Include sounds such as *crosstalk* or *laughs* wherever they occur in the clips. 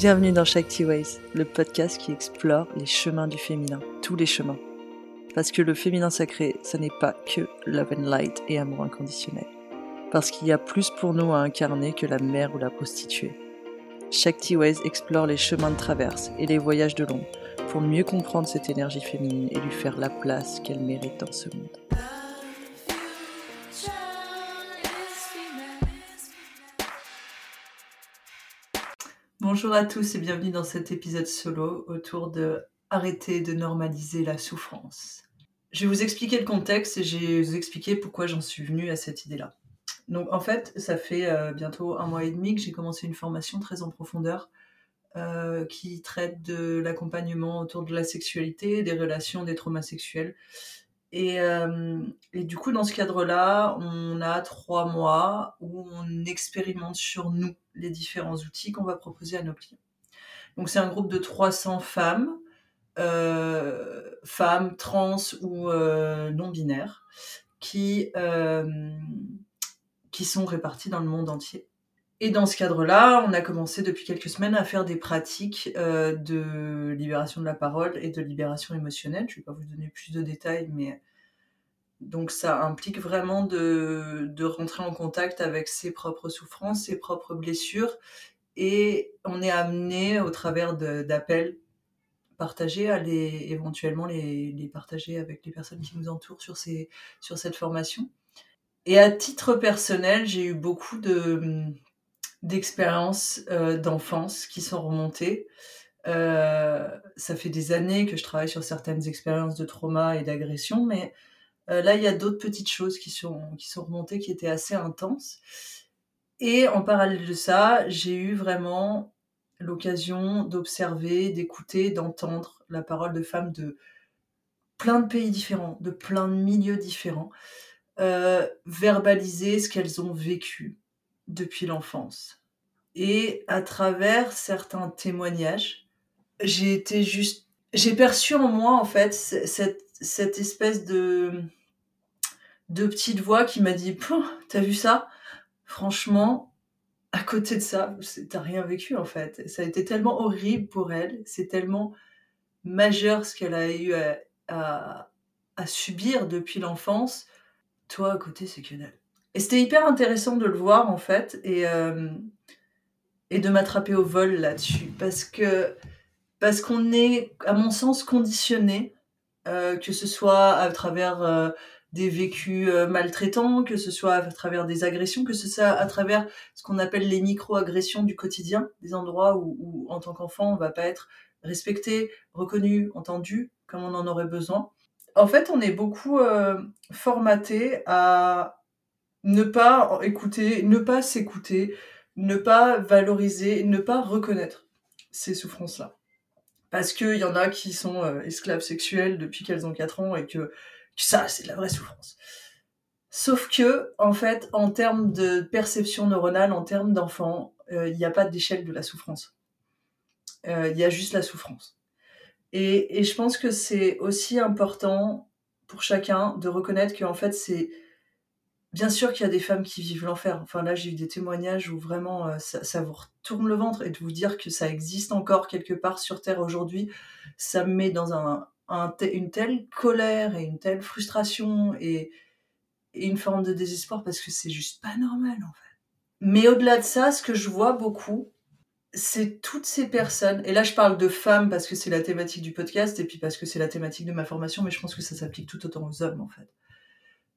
Bienvenue dans Shakti Ways, le podcast qui explore les chemins du féminin, tous les chemins. Parce que le féminin sacré, ce n'est pas que love and light et amour inconditionnel. Parce qu'il y a plus pour nous à incarner que la mère ou la prostituée. Shakti Ways explore les chemins de traverse et les voyages de l'ombre pour mieux comprendre cette énergie féminine et lui faire la place qu'elle mérite dans ce monde. Bonjour à tous et bienvenue dans cet épisode solo autour de arrêter de normaliser la souffrance. Je vais vous expliquer le contexte et je vais vous expliquer pourquoi j'en suis venue à cette idée-là. Donc en fait, ça fait euh, bientôt un mois et demi que j'ai commencé une formation très en profondeur euh, qui traite de l'accompagnement autour de la sexualité, des relations, des traumas sexuels. Et, euh, du coup, dans ce cadre-là, on a trois mois où on expérimente sur nous les différents outils qu'on va proposer à nos clients. Donc c'est un groupe de 300 femmes, euh, femmes trans ou non binaires, qui, qui sont réparties dans le monde entier. Et dans ce cadre-là, on a commencé depuis quelques semaines à faire des pratiques euh, de libération de la parole et de libération émotionnelle. Je ne vais pas vous donner plus de détails, mais donc ça implique vraiment de, de rentrer en contact avec ses propres souffrances, ses propres blessures, et on est amené au travers d'appels partagés à les éventuellement les, les, partager avec les personnes qui nous entourent sur, ces, sur cette formation. Et à titre personnel, j'ai eu beaucoup de d'expériences euh, d'enfance qui sont remontées. Euh, ça fait des années que je travaille sur certaines expériences de trauma et d'agression, mais euh, là, il y a d'autres petites choses qui sont, qui sont remontées qui étaient assez intenses. Et en parallèle de ça, j'ai eu vraiment l'occasion d'observer, d'écouter, d'entendre la parole de femmes de plein de pays différents, de plein de milieux différents, verbaliser ce qu'elles ont vécu, depuis l'enfance. Et à travers certains témoignages, j'ai été juste, j'ai perçu en moi en fait cette, cette espèce de de petite voix qui m'a dit t'as vu ça? Franchement, à côté de ça, t'as rien vécu en fait. Ça a été tellement horrible pour elle, c'est tellement majeur ce qu'elle a eu à, à, à subir depuis l'enfance. Toi, à côté, c'est que dalle. Et c'était hyper intéressant de le voir en fait et, euh, et de m'attraper au vol là-dessus parce que parce qu'on est, à mon sens, conditionné, euh, que ce soit à travers euh, des vécus maltraitants, que ce soit à travers des agressions, que ce soit à travers ce qu'on appelle les micro-agressions du quotidien, des endroits où, en tant qu'enfant, on va pas être respecté, reconnu, entendu comme on en aurait besoin. En fait, on est beaucoup formaté à ne pas écouter, ne pas s'écouter, ne pas valoriser, ne pas reconnaître ces souffrances-là. Parce qu'il y en a qui sont euh, esclaves sexuels depuis qu'elles ont 4 ans et que, ça, c'est de la vraie souffrance. Sauf que, en fait, en termes de perception neuronale, en termes d'enfant, euh, il n'y a pas d'échelle de la souffrance. Euh, il y a juste la souffrance. Et, et je pense que c'est aussi important pour chacun de reconnaître qu'en fait, c'est Bien sûr qu'il y a des femmes qui vivent l'enfer. Enfin là, j'ai eu des témoignages où vraiment euh, ça, vous retourne le ventre et de vous dire que ça existe encore quelque part sur Terre aujourd'hui, ça me met dans un, une telle colère et une telle frustration et, une forme de désespoir parce que c'est juste pas normal en fait. Mais au-delà de ça, ce que je vois beaucoup, c'est toutes ces personnes, et là je parle de femmes parce que c'est la thématique du podcast et puis parce que c'est la thématique de ma formation, mais je pense que ça s'applique tout autant aux hommes en fait.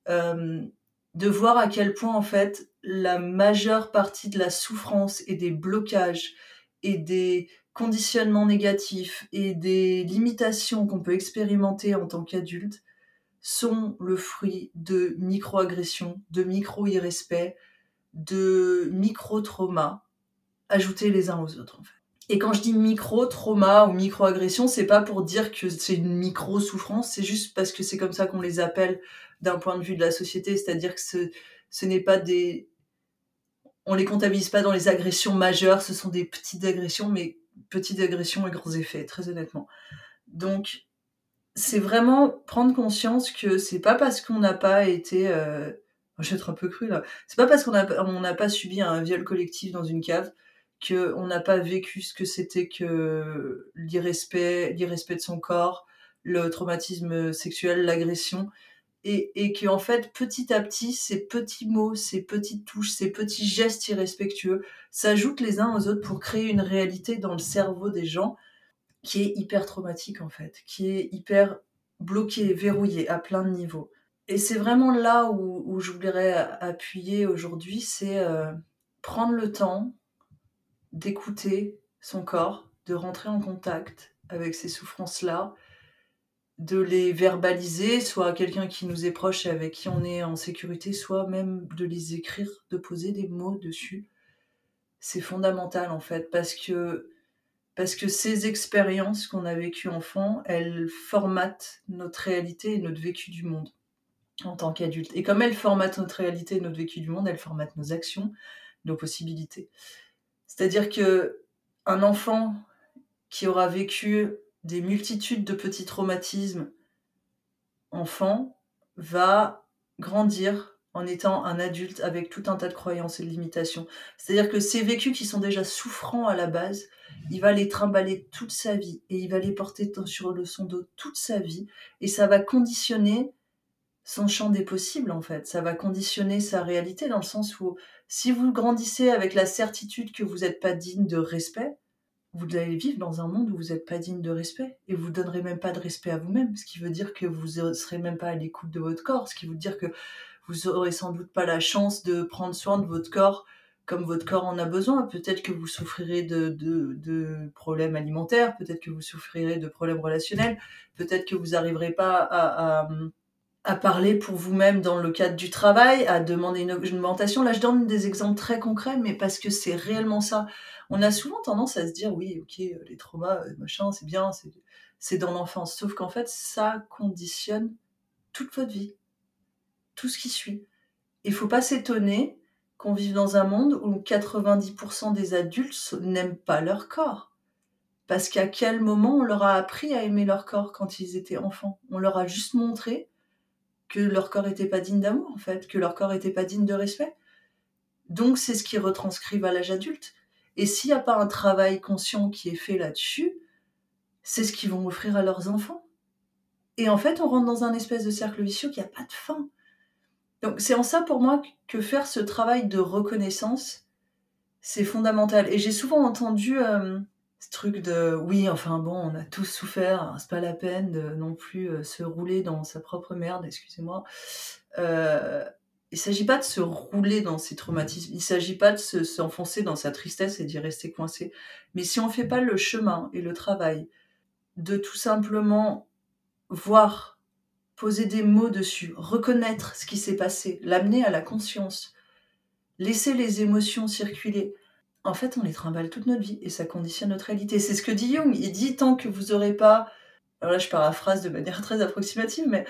Euh, de voir à quel point en fait la majeure partie de la souffrance et des blocages et des conditionnements négatifs et des limitations qu'on peut expérimenter en tant qu'adulte sont le fruit de micro-agressions, de micro-irrespect, de micro-traumas ajoutés les uns aux autres en fait. Et quand je dis micro-trauma ou micro-agression, c'est pas pour dire que c'est une micro-souffrance, c'est juste parce que c'est comme ça qu'on les appelle d'un point de vue de la société, c'est-à-dire que ce, n'est pas des... On les comptabilise pas dans les agressions majeures, ce sont des petites agressions, mais petites agressions et grands effets, très honnêtement. Donc, c'est vraiment prendre conscience que c'est pas parce qu'on n'a pas été... Euh... Je vais être un peu cru là. C'est pas parce qu'on n'a on pas subi un viol collectif dans une cave qu'on n'a pas vécu ce que c'était que l'irrespect, l'irrespect de son corps, le traumatisme sexuel, l'agression, et, et que en fait petit à petit ces petits mots, ces petites touches, ces petits gestes irrespectueux s'ajoutent les uns aux autres pour créer une réalité dans le cerveau des gens qui est hyper traumatique en fait, qui est hyper bloqué, verrouillé à plein de niveaux. Et c'est vraiment là où, je voudrais appuyer aujourd'hui, c'est euh, prendre le temps d'écouter son corps, de rentrer en contact avec ces souffrances-là, de les verbaliser, soit à quelqu'un qui nous est proche et avec qui on est en sécurité, soit même de les écrire, de poser des mots dessus. C'est fondamental en fait, parce que, parce ces expériences qu'on a vécues enfant, elles formatent notre réalité et notre vécu du monde en tant qu'adulte. Et comme elles formatent notre réalité et notre vécu du monde, elles formatent nos actions, nos possibilités. C'est-à-dire que un enfant qui aura vécu des multitudes de petits traumatismes enfant va grandir en étant un adulte avec tout un tas de croyances et de limitations. C'est-à-dire que ces vécus qui sont déjà souffrants à la base, il va les trimballer toute sa vie et il va les porter sur le son dos toute sa vie et ça va conditionner son champ des possibles en fait. Ça va conditionner sa réalité dans le sens où si vous grandissez avec la certitude que vous n'êtes pas digne de respect, vous allez vivre dans un monde où vous n'êtes pas digne de respect et vous ne donnerez même pas de respect à vous-même, ce qui veut dire que vous ne serez même pas à l'écoute de votre corps, ce qui veut dire que vous aurez sans doute pas la chance de prendre soin de votre corps comme votre corps en a besoin. Peut-être que vous souffrirez de, de, problèmes alimentaires, peut-être que vous souffrirez de problèmes relationnels, peut-être que vous n'arriverez pas à à parler pour vous-même dans le cadre du travail, à demander une augmentation. Là, je donne des exemples très concrets, mais parce que c'est réellement ça. On a souvent tendance à se dire, oui, ok, les traumas, euh, machin, c'est bien, c'est dans l'enfance. Sauf qu'en fait, ça conditionne toute votre vie, tout ce qui suit. Il faut pas s'étonner qu'on vive dans un monde où 90% des adultes n'aiment pas leur corps. Parce qu'à quel moment on leur a appris à aimer leur corps quand ils étaient enfants? On leur a juste montré que leur corps n'était pas digne d'amour, en fait, que leur corps n'était pas digne de respect. Donc, c'est ce qu'ils retranscrivent à l'âge adulte. Et s'il n'y a pas un travail conscient qui est fait là-dessus, c'est ce qu'ils vont offrir à leurs enfants. Et en fait, on rentre dans un espèce de cercle vicieux qui n'a pas de fin. Donc, c'est en ça pour moi que faire ce travail de reconnaissance, c'est fondamental. Et j'ai souvent entendu euh, ce truc de oui, enfin bon, on a tous souffert, hein, c'est pas la peine de non plus euh, se rouler dans sa propre merde, excusez-moi. Euh, il s'agit pas de se rouler dans ses traumatismes, il s'agit pas de s'enfoncer dans sa tristesse et d'y rester coincé. Mais si on fait pas le chemin et le travail de tout simplement voir, poser des mots dessus, reconnaître ce qui s'est passé, l'amener à la conscience, laisser les émotions circuler, en fait, on les trimballe toute notre vie et ça conditionne notre réalité. C'est ce que dit Jung. Il dit tant que vous n'aurez pas, alors là je paraphrase de manière très approximative, mais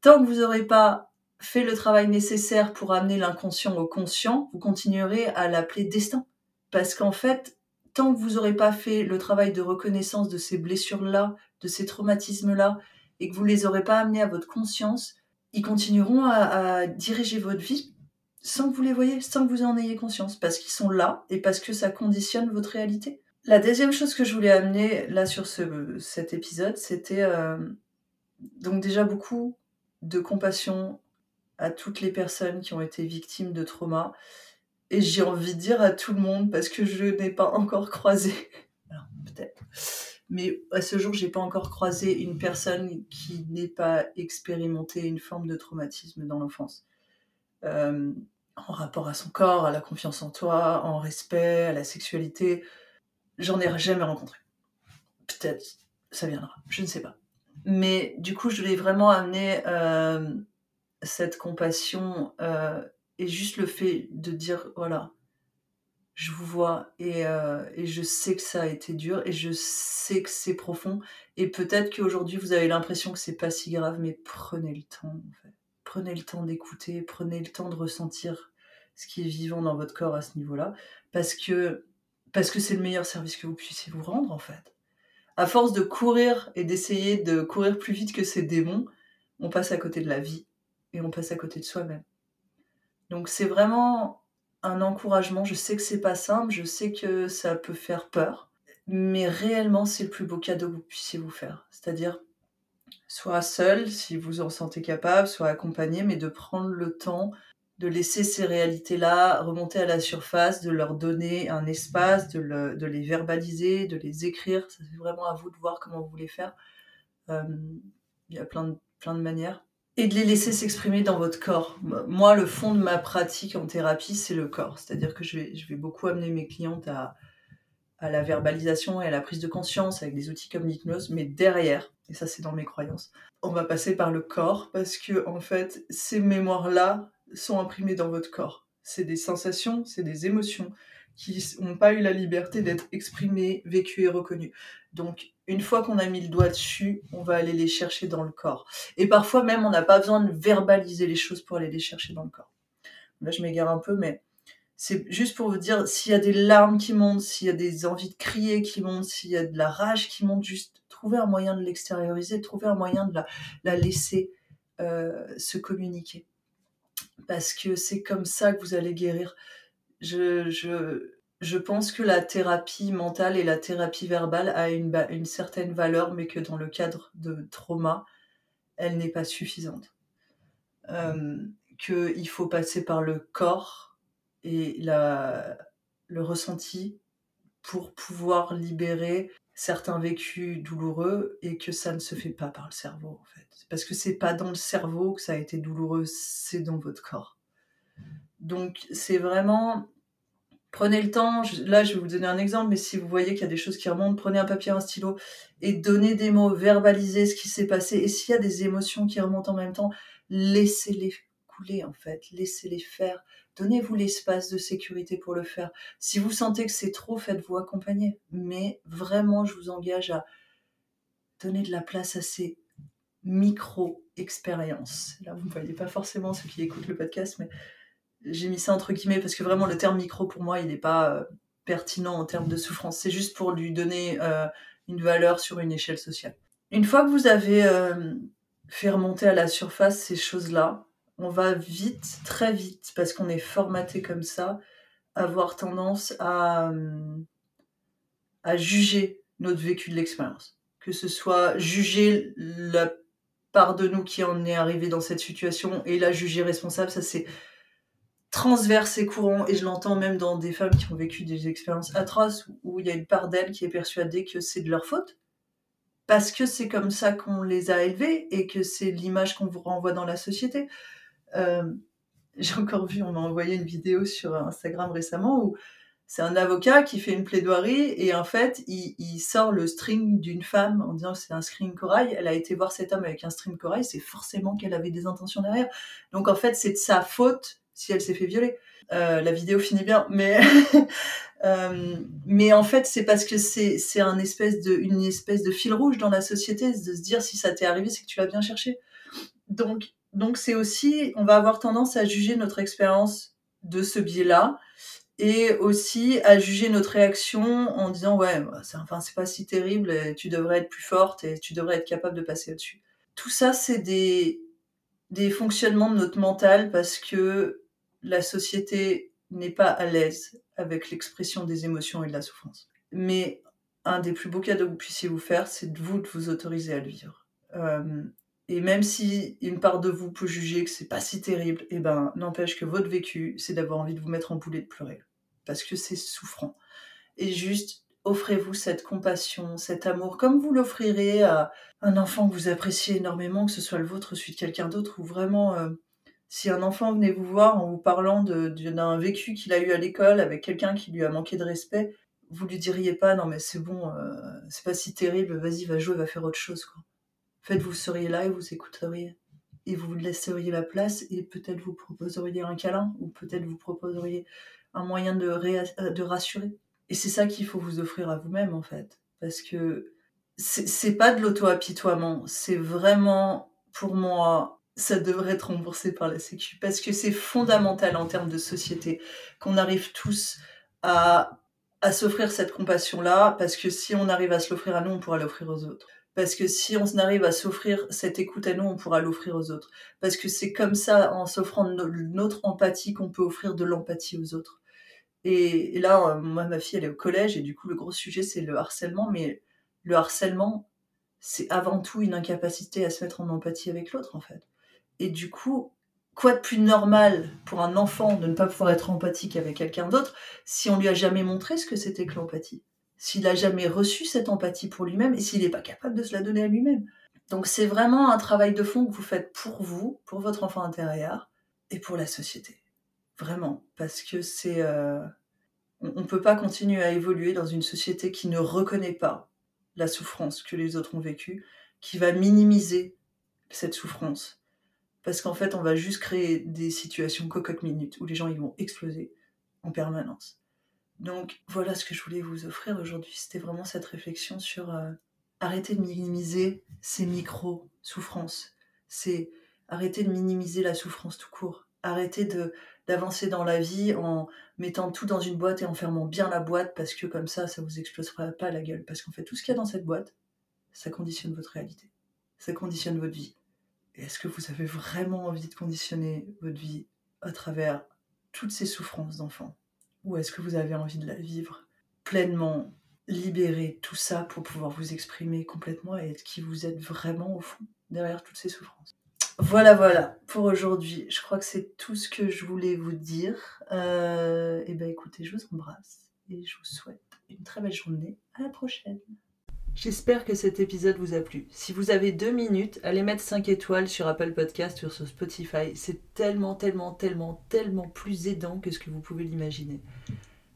tant que vous n'aurez pas fait le travail nécessaire pour amener l'inconscient au conscient, vous continuerez à l'appeler destin. Parce qu'en fait, tant que vous n'aurez pas fait le travail de reconnaissance de ces blessures-là, de ces traumatismes-là, et que vous les aurez pas amenés à votre conscience, ils continueront à diriger votre vie sans que vous les voyez, sans que vous en ayez conscience, parce qu'ils sont là et parce que ça conditionne votre réalité. La deuxième chose que je voulais amener là sur ce, cet épisode, c'était euh, donc déjà beaucoup de compassion à toutes les personnes qui ont été victimes de trauma. Et j'ai envie de dire à tout le monde, parce que je n'ai pas encore croisé, *laughs* alors peut-être, mais à ce jour, j'ai pas encore croisé une personne qui n'ait pas expérimenté une forme de traumatisme dans l'enfance. Euh, en rapport à son corps, à la confiance en toi, en respect, à la sexualité. J'en ai jamais rencontré. Peut-être ça viendra, je ne sais pas. Mais du coup, je voulais vraiment amener euh, cette compassion euh, et juste le fait de dire voilà, je vous vois et, je sais que ça a été dur et je sais que c'est profond. Et peut-être qu'aujourd'hui vous avez l'impression que c'est pas si grave, mais prenez le temps en fait prenez le temps d'écouter, prenez le temps de ressentir ce qui est vivant dans votre corps à ce niveau-là, parce que c'est le meilleur service que vous puissiez vous rendre en fait. À force de courir et d'essayer de courir plus vite que ces démons, on passe à côté de la vie et on passe à côté de soi-même. Donc c'est vraiment un encouragement. Je sais que c'est pas simple, je sais que ça peut faire peur, mais réellement, c'est le plus beau cadeau que vous puissiez vous faire. C'est-à-dire, soit seul, si vous en sentez capable, soit accompagné, mais de prendre le temps de laisser ces réalités-là remonter à la surface, de leur donner un espace, de, les verbaliser, de les écrire. C'est vraiment à vous de voir comment vous voulez faire. Euh, il y a plein de, plein de manières et de les laisser s'exprimer dans votre corps. Moi, le fond de ma pratique en thérapie, c'est le corps. C'est-à-dire que je vais, je vais beaucoup amener mes clientes à, à la verbalisation et à la prise de conscience avec des outils comme l'hypnose, mais derrière, et ça c'est dans mes croyances, on va passer par le corps parce que en fait, ces mémoires-là sont imprimées dans votre corps. C'est des sensations, c'est des émotions qui n'ont pas eu la liberté d'être exprimées, vécues et reconnues. Donc, une fois qu'on a mis le doigt dessus, on va aller les chercher dans le corps. Et parfois même, on n'a pas besoin de verbaliser les choses pour aller les chercher dans le corps. Là, je m'égare un peu, mais c'est juste pour vous dire, s'il y a des larmes qui montent, s'il y a des envies de crier qui montent, s'il y a de la rage qui monte, juste trouver un moyen de l'extérioriser, trouver un moyen de la, laisser euh, se communiquer. Parce que c'est comme ça que vous allez guérir. Je, je, je pense que la thérapie mentale et la thérapie verbale a une, une certaine valeur, mais que dans le cadre de trauma, elle n'est pas suffisante. Euh, Qu'il faut passer par le corps et le ressenti pour pouvoir libérer certains vécus douloureux et que ça ne se fait pas par le cerveau en fait. Parce que c'est pas dans le cerveau que ça a été douloureux, c'est dans votre corps. Donc c'est vraiment Prenez le temps, là je vais vous donner un exemple, mais si vous voyez qu'il y a des choses qui remontent, prenez un papier, un stylo et donnez des mots, verbalisez ce qui s'est passé. Et s'il y a des émotions qui remontent en même temps, laissez-les couler en fait, laissez-les faire. Donnez-vous l'espace de sécurité pour le faire. Si vous sentez que c'est trop, faites-vous accompagner. Mais vraiment, je vous engage à donner de la place à ces micro-expériences. Là, vous ne voyez pas forcément ceux qui écoutent le podcast, mais j'ai mis ça entre guillemets parce que vraiment le terme micro pour moi il n'est pas euh, pertinent en termes de souffrance. C'est juste pour lui donner euh, une valeur sur une échelle sociale. Une fois que vous avez euh, fait remonter à la surface ces choses-là, on va vite, très vite, parce qu'on est formaté comme ça, avoir tendance à, à juger notre vécu de l'expérience. Que ce soit juger la part de nous qui en est arrivé dans cette situation et la juger responsable, ça c'est transverse et courant, et je l'entends même dans des femmes qui ont vécu des expériences atroces où il y a une part d'elles qui est persuadée que c'est de leur faute, parce que c'est comme ça qu'on les a élevées et que c'est l'image qu'on vous renvoie dans la société. Euh, *laughs* j'ai encore vu, on m'a envoyé une vidéo sur Instagram récemment où c'est un avocat qui fait une plaidoirie et en fait il, sort le string d'une femme en disant c'est un string corail. Elle a été voir cet homme avec un string corail, c'est forcément qu'elle avait des intentions derrière. Donc en fait c'est de sa faute si elle s'est fait violer. Euh, la vidéo finit bien, mais *laughs* euh, mais en fait c'est parce que c'est c'est un espèce de une espèce de fil rouge dans la société de se dire si ça t'est arrivé c'est que tu l'as bien cherché. Donc donc c'est aussi on va avoir tendance à juger notre expérience de ce biais-là et aussi à juger notre réaction en disant ouais bah, enfin c'est pas si terrible tu devrais être plus forte et tu devrais être capable de passer au-dessus. Tout ça c'est des des fonctionnements de notre mental parce que la société n'est pas à l'aise avec l'expression des émotions et de la souffrance. Mais un des plus beaux cadeaux que vous puissiez vous faire, c'est de vous de vous autoriser à le vivre. Euh, et même si une part de vous peut juger que c'est pas si terrible, et eh ben n'empêche que votre vécu, c'est d'avoir envie de vous mettre en boulet de pleurer, parce que c'est souffrant. Et juste offrez-vous cette compassion, cet amour, comme vous l'offrirez à un enfant que vous appréciez énormément, que ce soit le vôtre celui de quelqu'un d'autre, ou vraiment euh, si un enfant venait vous voir en vous parlant d'un vécu qu'il a eu à l'école avec quelqu'un qui lui a manqué de respect, vous lui diriez pas non mais c'est bon, euh, c'est pas si terrible, vas-y va jouer, va faire autre chose quoi. En fait vous seriez là et vous écouteriez. Et vous laisseriez la place et peut-être vous proposeriez un câlin ou peut-être vous proposeriez un moyen de, euh, de rassurer. Et c'est ça qu'il faut vous offrir à vous-même en fait, parce que c'est pas de l'auto-apitoiement, c'est vraiment pour moi ça devrait être remboursé par la Sécu. Parce que c'est fondamental en termes de société qu'on arrive tous à, à s'offrir cette compassion-là parce que si on arrive à se l'offrir à nous, on pourra l'offrir aux autres. Parce que si on arrive à s'offrir cette écoute à nous, on pourra l'offrir aux autres. Parce que c'est comme ça, en s'offrant notre empathie, qu'on peut offrir de l'empathie aux autres. Et, là, euh, moi, ma fille, elle est au collège, et du coup, le gros sujet, c'est le harcèlement. Mais le harcèlement, c'est avant tout une incapacité à se mettre en empathie avec l'autre, en fait. Et du coup, quoi de plus normal pour un enfant de ne pas pouvoir être empathique avec quelqu'un d'autre si on lui a jamais montré ce que c'était que l'empathie? S'il a jamais reçu cette empathie pour lui-même et s'il n'est pas capable de se la donner à lui-même. Donc c'est vraiment un travail de fond que vous faites pour vous, pour votre enfant intérieur et pour la société. Vraiment. Parce que c'est... Euh, on ne peut pas continuer à évoluer dans une société qui ne reconnaît pas la souffrance que les autres ont vécue, qui va minimiser cette souffrance. Parce qu'en fait, on va juste créer des situations cocotte minutes où les gens vont exploser en permanence. Donc voilà ce que je voulais vous offrir aujourd'hui. C'était vraiment cette réflexion sur euh, arrêter de minimiser ces micro-souffrances. C'est arrêter de minimiser la souffrance tout court. Arrêter de d'avancer dans la vie en mettant tout dans une boîte et en fermant bien la boîte parce que comme ça, ça vous explosera pas la gueule. Parce qu'en fait, tout ce qu'il y a dans cette boîte, ça conditionne votre réalité. Ça conditionne votre vie. Est-ce que vous avez vraiment envie de conditionner votre vie à travers toutes ces souffrances d'enfant? Ou est-ce que vous avez envie de la vivre pleinement, libérer tout ça pour pouvoir vous exprimer complètement et être qui vous êtes vraiment au fond derrière toutes ces souffrances? Voilà, voilà, pour aujourd'hui. Je crois que c'est tout ce que je voulais vous dire. Euh, et eh ben écoutez, je vous embrasse et je vous souhaite une très belle journée. À la prochaine. J'espère que cet épisode vous a plu. Si vous avez deux minutes, allez mettre 5 étoiles sur Apple Podcast ou sur Spotify. C'est tellement, tellement, tellement, tellement plus aidant que ce que vous pouvez l'imaginer.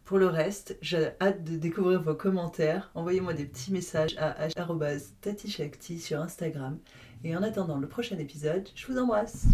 Pour le reste, j'ai hâte de découvrir vos commentaires. Envoyez-moi des petits messages à h.tatishakti sur Instagram. Et en attendant le prochain épisode, je vous embrasse.